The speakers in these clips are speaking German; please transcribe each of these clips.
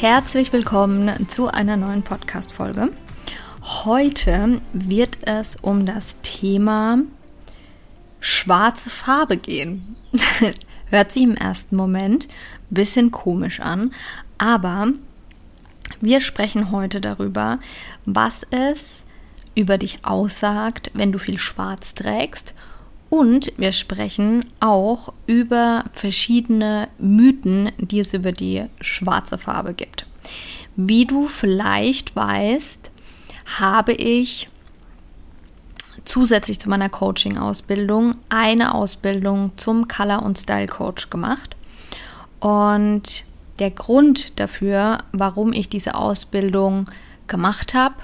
Herzlich willkommen zu einer neuen Podcast-Folge. Heute wird es um das Thema schwarze Farbe gehen. Hört sich im ersten Moment ein bisschen komisch an, aber wir sprechen heute darüber, was es über dich aussagt, wenn du viel Schwarz trägst. Und wir sprechen auch über verschiedene Mythen, die es über die schwarze Farbe gibt. Wie du vielleicht weißt, habe ich zusätzlich zu meiner Coaching-Ausbildung eine Ausbildung zum Color- und Style-Coach gemacht. Und der Grund dafür, warum ich diese Ausbildung gemacht habe,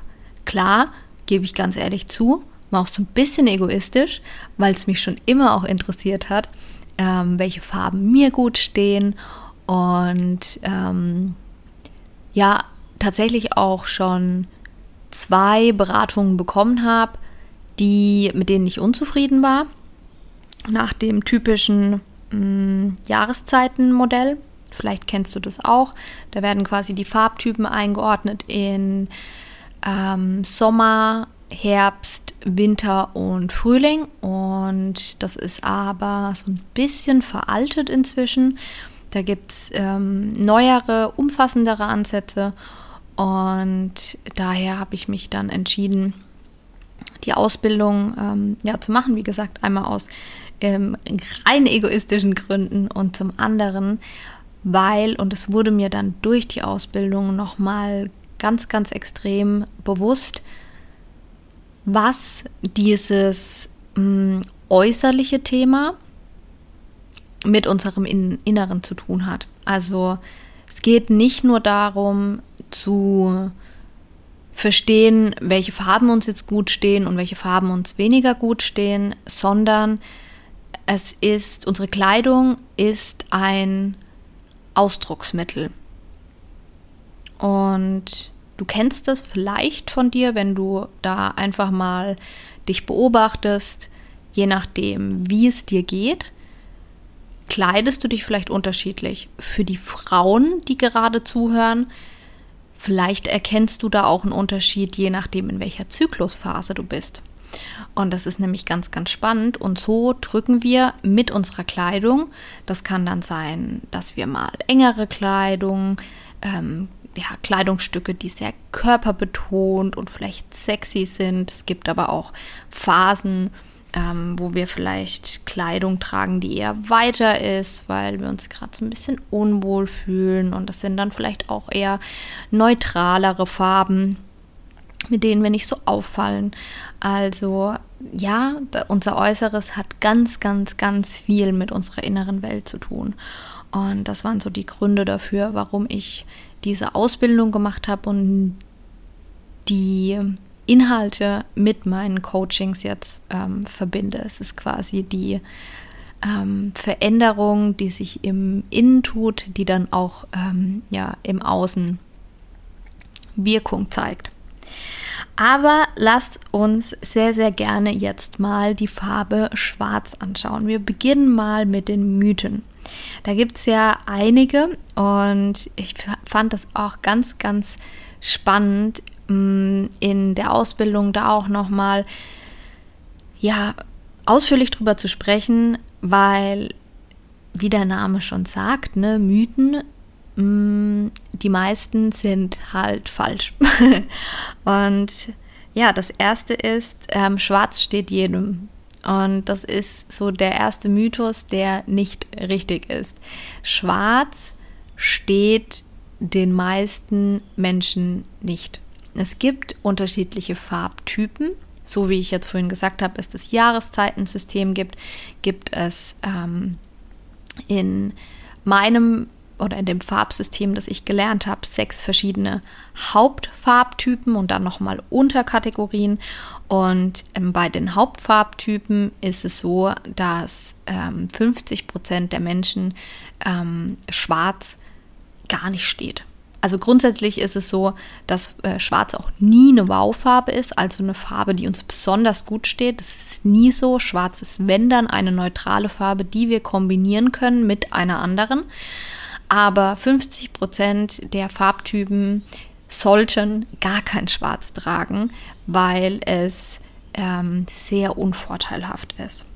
klar, gebe ich ganz ehrlich zu, war auch so ein bisschen egoistisch, weil es mich schon immer auch interessiert hat, ähm, welche Farben mir gut stehen und ähm, ja, tatsächlich auch schon zwei Beratungen bekommen habe, die, mit denen ich unzufrieden war, nach dem typischen mm, Jahreszeitenmodell. Vielleicht kennst du das auch. Da werden quasi die Farbtypen eingeordnet in ähm, Sommer, Herbst, Winter und Frühling. Und das ist aber so ein bisschen veraltet inzwischen. Da gibt es ähm, neuere, umfassendere Ansätze. Und daher habe ich mich dann entschieden, die Ausbildung ähm, ja, zu machen. Wie gesagt, einmal aus ähm, rein egoistischen Gründen und zum anderen, weil, und es wurde mir dann durch die Ausbildung nochmal ganz, ganz extrem bewusst, was dieses mh, mm, äußerliche Thema mit unserem In Inneren zu tun hat. Also es geht nicht nur darum zu verstehen, welche Farben uns jetzt gut stehen und welche Farben uns weniger gut stehen, sondern es ist, unsere Kleidung ist ein Ausdrucksmittel. Und du kennst das vielleicht von dir, wenn du da einfach mal dich beobachtest, je nachdem, wie es dir geht, kleidest du dich vielleicht unterschiedlich. Für die Frauen, die gerade zuhören, vielleicht erkennst du da auch einen Unterschied, je nachdem, in welcher Zyklusphase du bist. Und das ist nämlich ganz, ganz spannend. Und so drücken wir mit unserer Kleidung. Das kann dann sein, dass wir mal engere Kleidung, ähm, ja, Kleidungsstücke, die sehr körperbetont und vielleicht sexy sind. Es gibt aber auch Phasen, ähm, wo wir vielleicht Kleidung tragen, die eher weiter ist, weil wir uns gerade so ein bisschen unwohl fühlen. Und das sind dann vielleicht auch eher neutralere Farben mit denen wir nicht so auffallen. Also ja, unser Äußeres hat ganz, ganz, ganz viel mit unserer inneren Welt zu tun. Und das waren so die Gründe dafür, warum ich diese Ausbildung gemacht habe und die Inhalte mit meinen Coachings jetzt ähm, verbinde. Es ist quasi die ähm, Veränderung, die sich im Innen tut, die dann auch ähm, ja, im Außen Wirkung zeigt. Aber lasst uns sehr, sehr gerne jetzt mal die Farbe Schwarz anschauen. Wir beginnen mal mit den Mythen. Da gibt es ja einige und ich fand das auch ganz, ganz spannend mm, in der Ausbildung da auch nochmal ja, ausführlich drüber zu sprechen, weil, wie der Name schon sagt, ne, Mythen Mm, die meisten sind halt falsch. und ja, das erste ist, ähm, schwarz steht jedem. Und das ist so der erste Mythos, der nicht richtig ist. Schwarz steht den meisten Menschen nicht. Es gibt unterschiedliche Farbtypen. so wie ich jetzt vorhin gesagt habe, es das Jahreszeitensystem gibt, gibt es ähm, in meinem oder in dem Farbsystem, das ich gelernt habe, sechs verschiedene Hauptfarbtypen und dann nochmal Unterkategorien. Und ähm, bei den Hauptfarbtypen ist es so, dass ähm, 50 Prozent der Menschen ähm, schwarz gar nicht steht. Also grundsätzlich ist es so, dass äh, Schwarz auch nie eine Wow-Farbe ist, also eine Farbe, die uns besonders gut steht. Das ist nie so. Schwarz ist, wenn dann, eine neutrale Farbe, die wir kombinieren können mit einer anderen. Aber 50 Prozent der Farbtypen sollten gar kein Schwarz tragen, weil es ähm, sehr unvorteilhaft ist.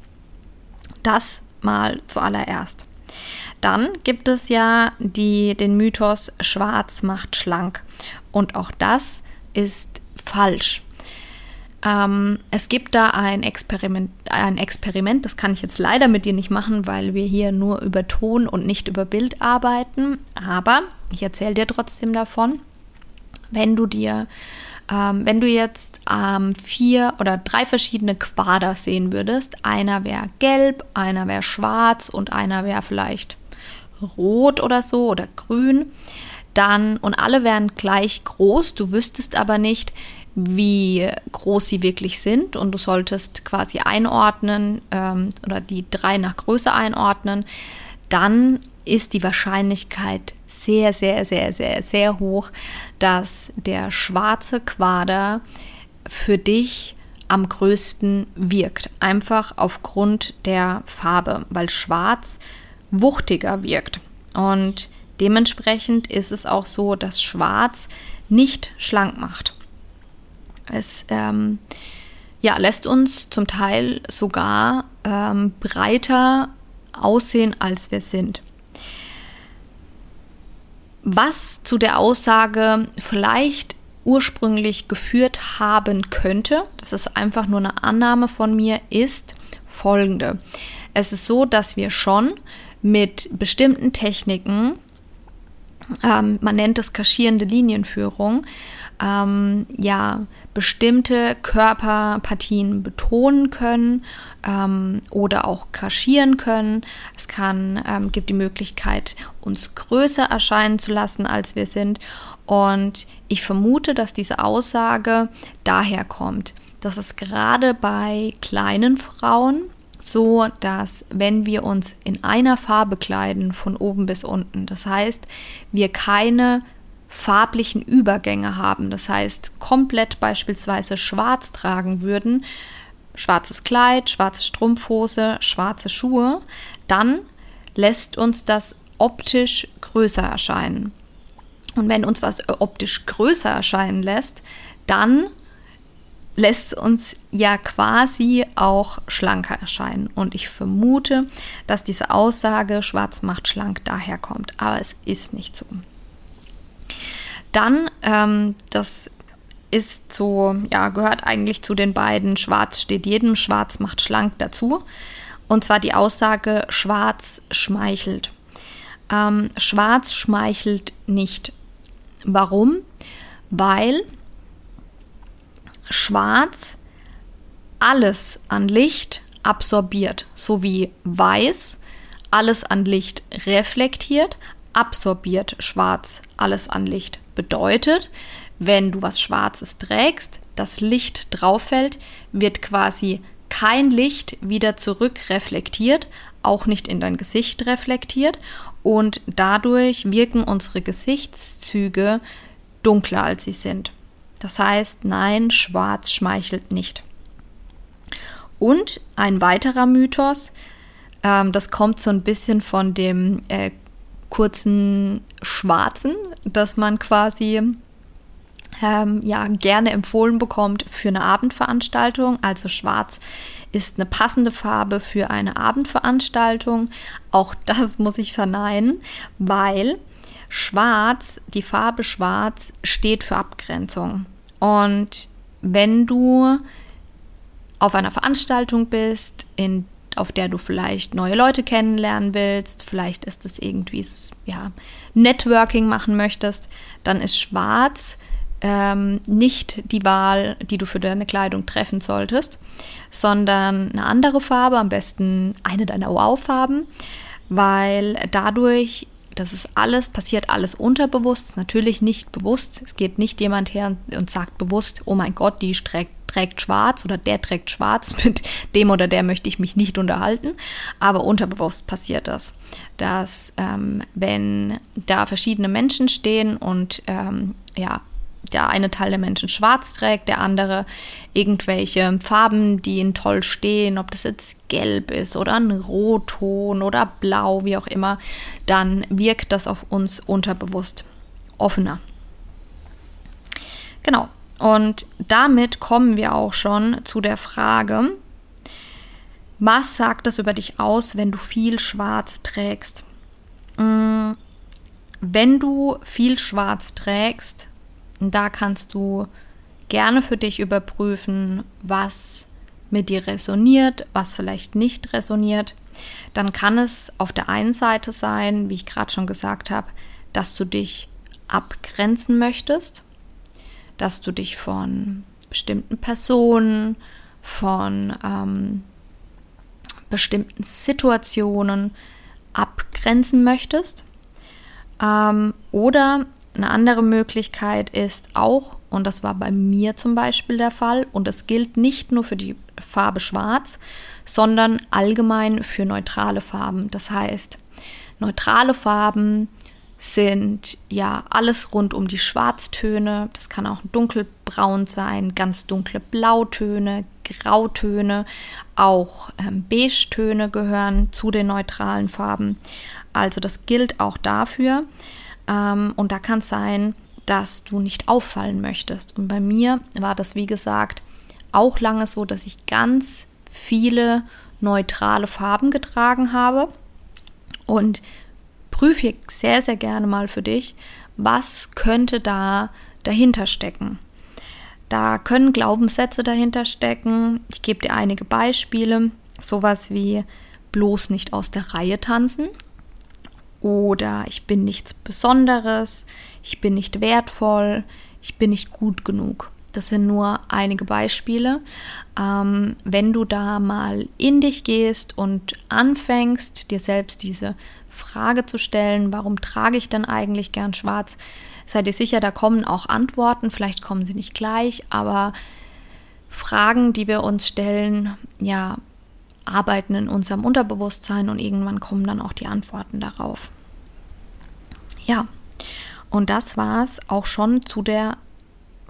Das mal zuallererst. Dann gibt es ja die, den Mythos, Schwarz macht schlank. Und auch das ist falsch. Ähm, es gibt da ein Experiment, ein Experiment, das kann ich jetzt leider mit dir nicht machen, weil wir hier nur über Ton und nicht über Bild arbeiten. Aber ich erzähle dir trotzdem davon. Wenn du dir, ähm, wenn du jetzt ähm, vier oder drei verschiedene Quader sehen würdest, einer wäre gelb, einer wäre schwarz und einer wäre vielleicht rot oder so oder grün, dann und alle wären gleich groß, du wüsstest aber nicht, wie groß sie wirklich sind und du solltest quasi einordnen ähm, oder die drei nach Größe einordnen, dann ist die Wahrscheinlichkeit sehr, sehr, sehr, sehr, sehr hoch, dass der schwarze Quader für dich am größten wirkt. Einfach aufgrund der Farbe, weil schwarz wuchtiger wirkt. Und dementsprechend ist es auch so, dass schwarz nicht schlank macht. Es ähm, ja, lässt uns zum Teil sogar ähm, breiter aussehen, als wir sind. Was zu der Aussage vielleicht ursprünglich geführt haben könnte, das ist einfach nur eine Annahme von mir, ist folgende. Es ist so, dass wir schon mit bestimmten Techniken, ähm, man nennt es kaschierende Linienführung, ähm, ja, bestimmte Körperpartien betonen können ähm, oder auch kaschieren können. Es kann, ähm, gibt die Möglichkeit, uns größer erscheinen zu lassen, als wir sind. Und ich vermute, dass diese Aussage daher kommt, dass es gerade bei kleinen Frauen so, dass wenn wir uns in einer Farbe kleiden, von oben bis unten, das heißt, wir keine farblichen Übergänge haben, das heißt komplett beispielsweise schwarz tragen würden, schwarzes Kleid, schwarze Strumpfhose, schwarze Schuhe, dann lässt uns das optisch größer erscheinen. Und wenn uns was optisch größer erscheinen lässt, dann lässt uns ja quasi auch schlanker erscheinen. Und ich vermute, dass diese Aussage schwarz macht schlank daherkommt. Aber es ist nicht so. Dann, ähm, das ist so, ja, gehört eigentlich zu den beiden Schwarz steht jedem, Schwarz macht schlank dazu. Und zwar die Aussage, Schwarz schmeichelt. Ähm, Schwarz schmeichelt nicht. Warum? Weil Schwarz alles an Licht absorbiert, sowie Weiß alles an Licht reflektiert, absorbiert Schwarz alles an Licht Bedeutet, wenn du was Schwarzes trägst, das Licht drauf fällt, wird quasi kein Licht wieder zurück reflektiert, auch nicht in dein Gesicht reflektiert und dadurch wirken unsere Gesichtszüge dunkler als sie sind. Das heißt, nein, schwarz schmeichelt nicht. Und ein weiterer Mythos, ähm, das kommt so ein bisschen von dem äh, kurzen Schwarzen, dass man quasi ähm, ja gerne empfohlen bekommt für eine Abendveranstaltung. Also Schwarz ist eine passende Farbe für eine Abendveranstaltung. Auch das muss ich verneinen, weil Schwarz, die Farbe Schwarz steht für Abgrenzung. Und wenn du auf einer Veranstaltung bist, in auf der du vielleicht neue Leute kennenlernen willst, vielleicht ist es irgendwie ja, Networking machen möchtest, dann ist schwarz ähm, nicht die Wahl, die du für deine Kleidung treffen solltest, sondern eine andere Farbe, am besten eine deiner Wow-Farben, weil dadurch das ist alles, passiert alles unterbewusst, natürlich nicht bewusst. Es geht nicht jemand her und sagt bewusst, oh mein Gott, die trägt, trägt schwarz oder der trägt schwarz, mit dem oder der möchte ich mich nicht unterhalten. Aber unterbewusst passiert das, dass ähm, wenn da verschiedene Menschen stehen und ähm, ja, der eine Teil der Menschen schwarz trägt, der andere irgendwelche Farben, die ihnen toll stehen, ob das jetzt gelb ist oder ein Rotton oder blau, wie auch immer, dann wirkt das auf uns unterbewusst offener. Genau. Und damit kommen wir auch schon zu der Frage, was sagt das über dich aus, wenn du viel schwarz trägst? Mm, wenn du viel schwarz trägst, und da kannst du gerne für dich überprüfen, was mit dir resoniert, was vielleicht nicht resoniert. Dann kann es auf der einen Seite sein, wie ich gerade schon gesagt habe, dass du dich abgrenzen möchtest, dass du dich von bestimmten Personen, von ähm, bestimmten Situationen abgrenzen möchtest. Ähm, oder eine andere Möglichkeit ist auch, und das war bei mir zum Beispiel der Fall, und das gilt nicht nur für die Farbe Schwarz, sondern allgemein für neutrale Farben. Das heißt, neutrale Farben sind ja alles rund um die Schwarztöne. Das kann auch dunkelbraun sein, ganz dunkle Blautöne, Grautöne, auch ähm, Beige-Töne gehören zu den neutralen Farben. Also das gilt auch dafür. Ähm, und da kann es sein, dass du nicht auffallen möchtest. Und bei mir war das, wie gesagt, auch lange so, dass ich ganz viele neutrale Farben getragen habe. Und prüfe sehr, sehr gerne mal für dich, was könnte da dahinter stecken. Da können Glaubenssätze dahinter stecken. Ich gebe dir einige Beispiele. Sowas wie bloß nicht aus der Reihe tanzen oder ich bin nichts Besonderes, ich bin nicht wertvoll, ich bin nicht gut genug. Das sind nur einige Beispiele. Ähm, wenn du da mal in dich gehst und anfängst, dir selbst diese Frage zu stellen, warum trage ich denn eigentlich gern schwarz, sei dir sicher, da kommen auch Antworten, vielleicht kommen sie nicht gleich, aber Fragen, die wir uns stellen, ja, arbeiten in unserem Unterbewusstsein und irgendwann kommen dann auch die Antworten darauf. Ja, und das war es auch schon zu der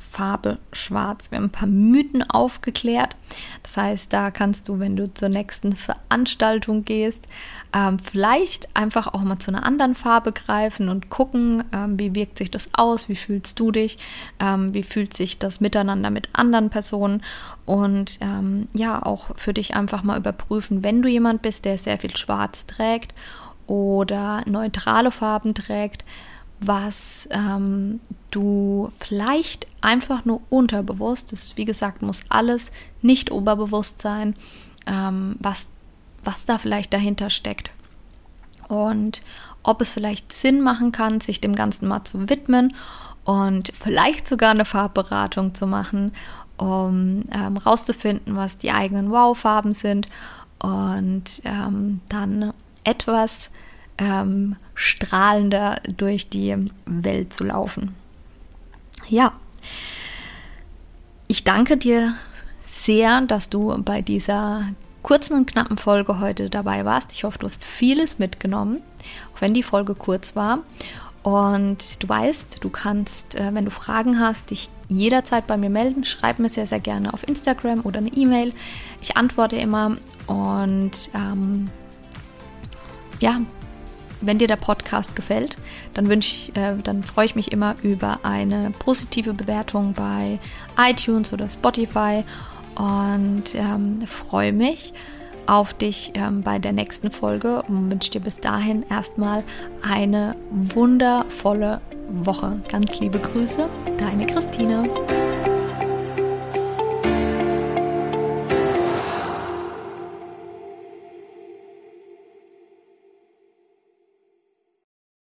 Farbe Schwarz. Wir haben ein paar Mythen aufgeklärt. Das heißt, da kannst du, wenn du zur nächsten Veranstaltung gehst, ähm, vielleicht einfach auch mal zu einer anderen Farbe greifen und gucken, ähm, wie wirkt sich das aus, wie fühlst du dich, ähm, wie fühlt sich das miteinander mit anderen Personen und ähm, ja, auch für dich einfach mal überprüfen, wenn du jemand bist, der sehr viel Schwarz trägt oder neutrale Farben trägt, was ähm, du vielleicht einfach nur unterbewusst, das wie gesagt muss alles nicht oberbewusst sein, ähm, was, was da vielleicht dahinter steckt. Und ob es vielleicht Sinn machen kann, sich dem Ganzen mal zu widmen und vielleicht sogar eine Farbberatung zu machen, um ähm, rauszufinden, was die eigenen Wow-Farben sind und ähm, dann etwas ähm, strahlender durch die Welt zu laufen. Ja, ich danke dir sehr, dass du bei dieser kurzen und knappen Folge heute dabei warst. Ich hoffe, du hast vieles mitgenommen, auch wenn die Folge kurz war. Und du weißt, du kannst, äh, wenn du Fragen hast, dich jederzeit bei mir melden. Schreib mir sehr, sehr gerne auf Instagram oder eine E-Mail. Ich antworte immer und ähm, ja, wenn dir der Podcast gefällt, dann wünsche äh, dann freue ich mich immer über eine positive Bewertung bei iTunes oder Spotify und ähm, freue mich auf dich ähm, bei der nächsten Folge und wünsche dir bis dahin erstmal eine wundervolle Woche. Ganz liebe Grüße, deine Christine.